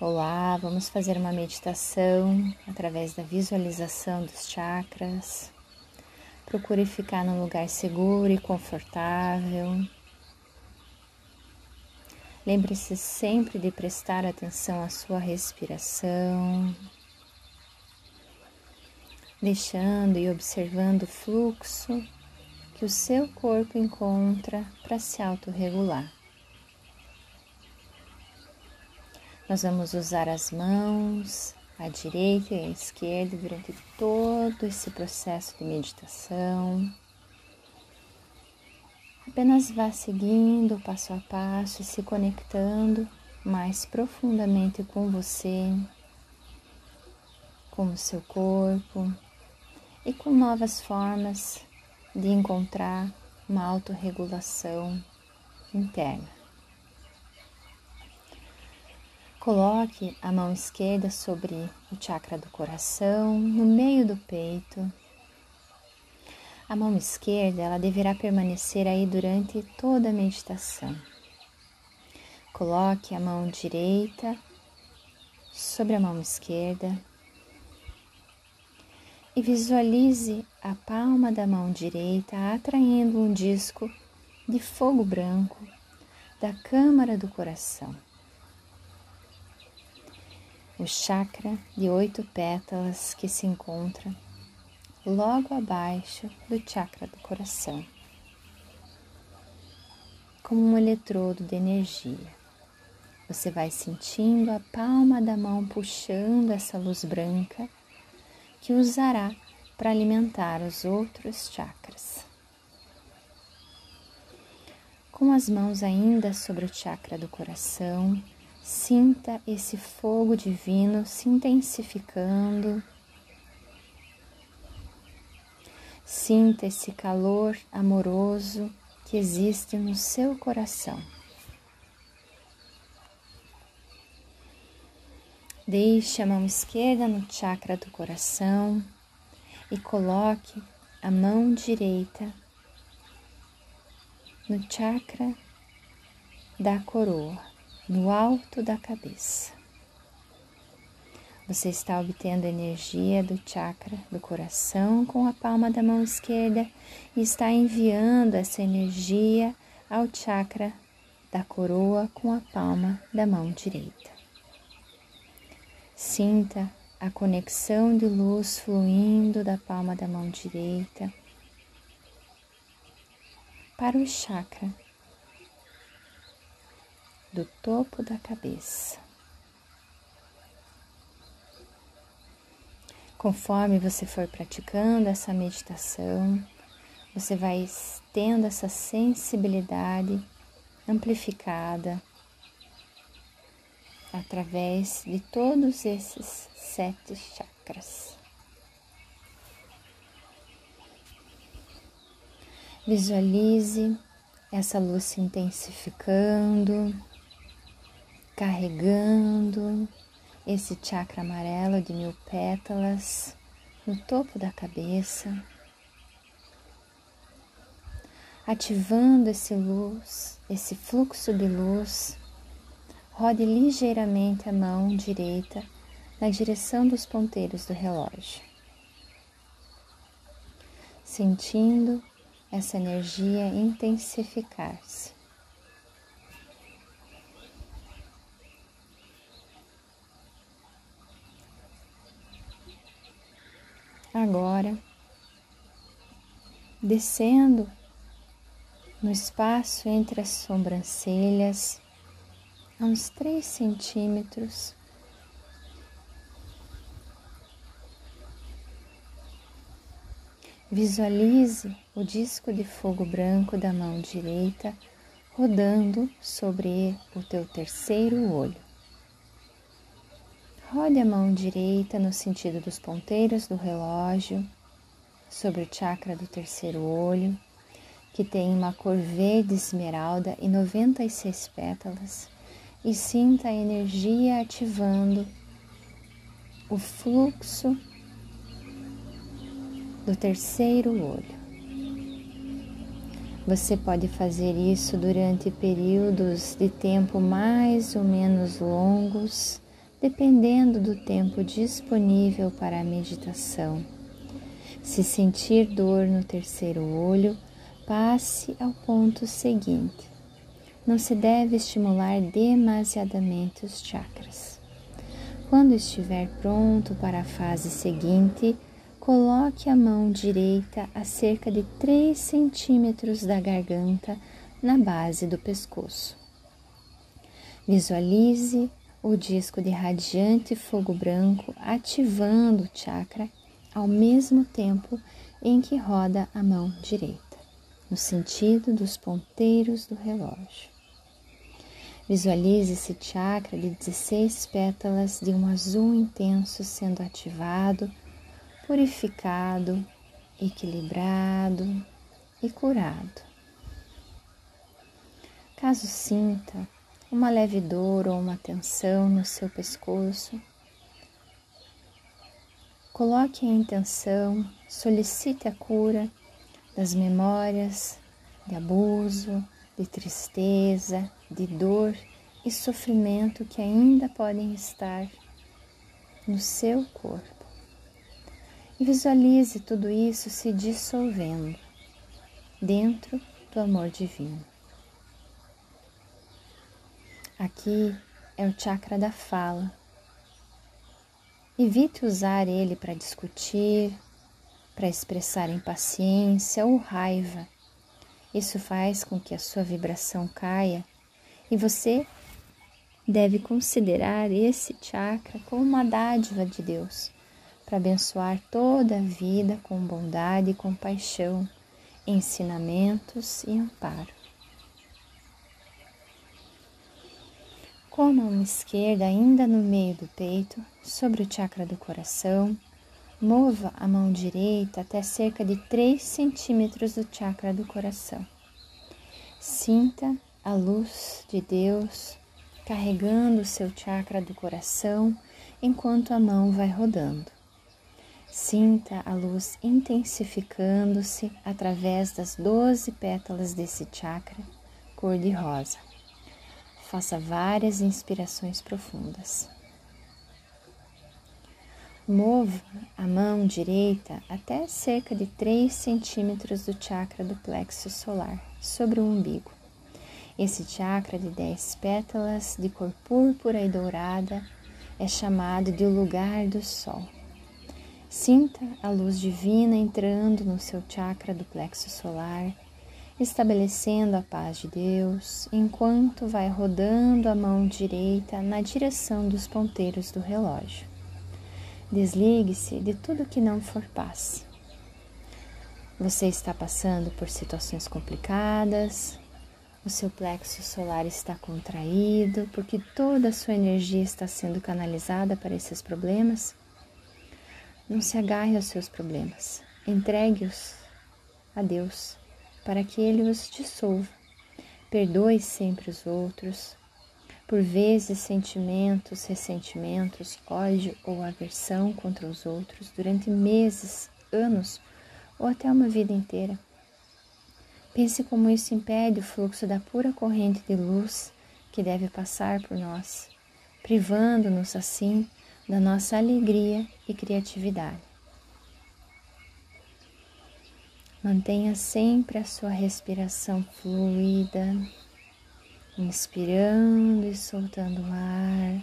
Olá, vamos fazer uma meditação através da visualização dos chakras. Procure ficar num lugar seguro e confortável. Lembre-se sempre de prestar atenção à sua respiração, deixando e observando o fluxo que o seu corpo encontra para se autorregular. Nós vamos usar as mãos, à direita e à esquerda, durante todo esse processo de meditação. Apenas vá seguindo passo a passo e se conectando mais profundamente com você, com o seu corpo e com novas formas de encontrar uma autorregulação interna. Coloque a mão esquerda sobre o chakra do coração, no meio do peito. A mão esquerda, ela deverá permanecer aí durante toda a meditação. Coloque a mão direita sobre a mão esquerda e visualize a palma da mão direita atraindo um disco de fogo branco da câmara do coração o chakra de oito pétalas que se encontra logo abaixo do chakra do coração, como um eletrodo de energia. Você vai sentindo a palma da mão puxando essa luz branca que usará para alimentar os outros chakras. Com as mãos ainda sobre o chakra do coração, Sinta esse fogo divino se intensificando. Sinta esse calor amoroso que existe no seu coração. Deixe a mão esquerda no chakra do coração e coloque a mão direita no chakra da coroa no alto da cabeça. Você está obtendo energia do chakra do coração com a palma da mão esquerda e está enviando essa energia ao chakra da coroa com a palma da mão direita. Sinta a conexão de luz fluindo da palma da mão direita para o chakra do topo da cabeça. Conforme você for praticando essa meditação, você vai tendo essa sensibilidade amplificada através de todos esses sete chakras. Visualize essa luz se intensificando carregando esse chakra amarelo de mil pétalas no topo da cabeça, ativando esse luz, esse fluxo de luz. Rode ligeiramente a mão direita na direção dos ponteiros do relógio, sentindo essa energia intensificar-se. Agora descendo no espaço entre as sobrancelhas, a uns 3 centímetros. Visualize o disco de fogo branco da mão direita rodando sobre o teu terceiro olho. Rode a mão direita no sentido dos ponteiros do relógio, sobre o chakra do terceiro olho, que tem uma cor verde esmeralda e 96 pétalas, e sinta a energia ativando o fluxo do terceiro olho. Você pode fazer isso durante períodos de tempo mais ou menos longos dependendo do tempo disponível para a meditação. Se sentir dor no terceiro olho, passe ao ponto seguinte. Não se deve estimular demasiadamente os chakras. Quando estiver pronto para a fase seguinte, coloque a mão direita a cerca de 3 centímetros da garganta na base do pescoço. Visualize o disco de radiante fogo branco ativando o chakra ao mesmo tempo em que roda a mão direita, no sentido dos ponteiros do relógio. Visualize esse chakra de 16 pétalas de um azul intenso sendo ativado, purificado, equilibrado e curado. Caso sinta uma leve dor ou uma tensão no seu pescoço. Coloque a intenção, solicite a cura das memórias de abuso, de tristeza, de dor e sofrimento que ainda podem estar no seu corpo. E visualize tudo isso se dissolvendo dentro do amor divino. Aqui é o chakra da fala. Evite usar ele para discutir, para expressar impaciência ou raiva. Isso faz com que a sua vibração caia e você deve considerar esse chakra como uma dádiva de Deus para abençoar toda a vida com bondade e compaixão, ensinamentos e amparo. Com a mão esquerda ainda no meio do peito, sobre o chakra do coração, mova a mão direita até cerca de 3 centímetros do chakra do coração. Sinta a luz de Deus carregando o seu chakra do coração enquanto a mão vai rodando. Sinta a luz intensificando-se através das doze pétalas desse chakra cor de rosa. Faça várias inspirações profundas. Mova a mão direita até cerca de 3 centímetros do chakra do plexo solar, sobre o umbigo. Esse chakra de 10 pétalas de cor púrpura e dourada é chamado de o lugar do sol. Sinta a luz divina entrando no seu chakra do plexo solar estabelecendo a paz de Deus, enquanto vai rodando a mão direita na direção dos ponteiros do relógio. Desligue-se de tudo que não for paz. Você está passando por situações complicadas, o seu plexo solar está contraído porque toda a sua energia está sendo canalizada para esses problemas. Não se agarre aos seus problemas, entregue-os a Deus para que ele os dissolva. Perdoe sempre os outros. Por vezes, sentimentos, ressentimentos, ódio ou aversão contra os outros durante meses, anos ou até uma vida inteira. Pense como isso impede o fluxo da pura corrente de luz que deve passar por nós, privando-nos assim da nossa alegria e criatividade. Mantenha sempre a sua respiração fluida, inspirando e soltando o ar.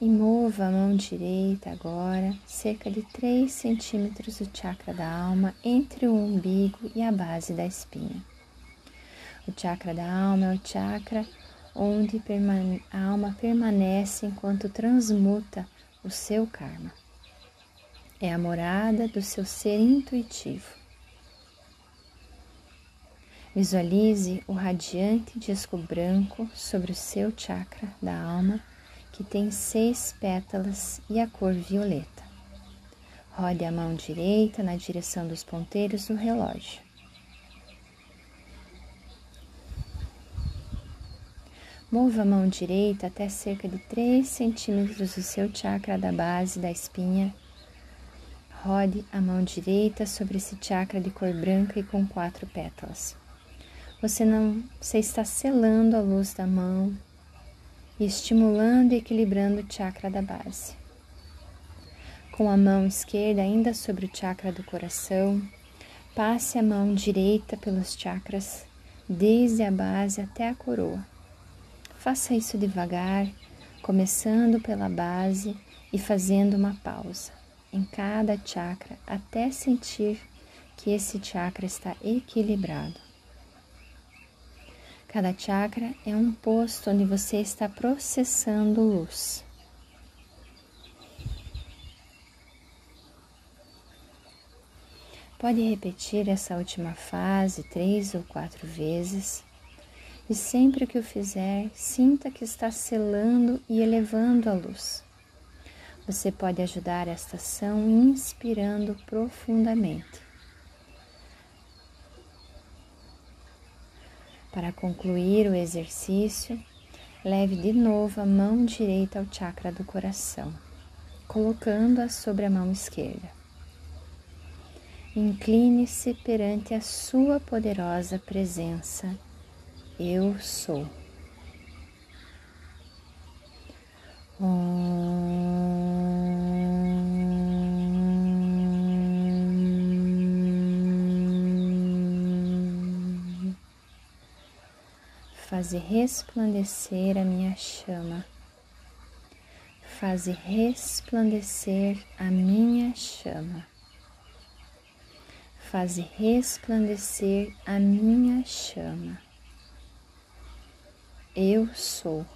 E mova a mão direita agora, cerca de 3 centímetros do chakra da alma, entre o umbigo e a base da espinha. O chakra da alma é o chakra onde a alma permanece enquanto transmuta o seu karma. É a morada do seu ser intuitivo. Visualize o radiante disco branco sobre o seu chakra da alma, que tem seis pétalas e a cor violeta. Rode a mão direita na direção dos ponteiros do relógio. Mova a mão direita até cerca de 3 centímetros do seu chakra da base da espinha. Rode a mão direita sobre esse chakra de cor branca e com quatro pétalas. Você não, você está selando a luz da mão estimulando e equilibrando o chakra da base. Com a mão esquerda ainda sobre o chakra do coração, passe a mão direita pelos chakras, desde a base até a coroa. Faça isso devagar, começando pela base e fazendo uma pausa em cada chakra até sentir que esse chakra está equilibrado. Cada chakra é um posto onde você está processando luz. Pode repetir essa última fase três ou quatro vezes e sempre que o fizer, sinta que está selando e elevando a luz. Você pode ajudar esta ação inspirando profundamente. Para concluir o exercício, leve de novo a mão direita ao chakra do coração, colocando-a sobre a mão esquerda. Incline-se perante a sua poderosa presença. Eu sou. Faze resplandecer a minha chama. Faze resplandecer a minha chama. Faze resplandecer a minha chama. Eu sou.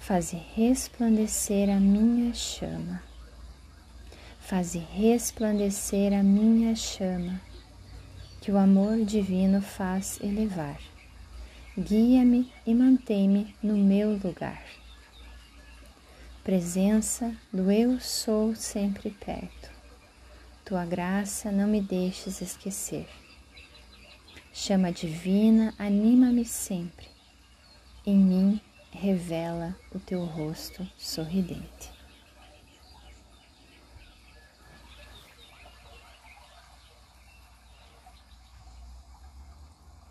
Faze resplandecer a minha chama. Faze resplandecer a minha chama que o amor divino faz elevar. Guia-me e mantém-me no meu lugar. Presença do Eu Sou sempre perto. Tua graça não me deixes esquecer. Chama divina, anima-me sempre. Em mim revela o teu rosto sorridente.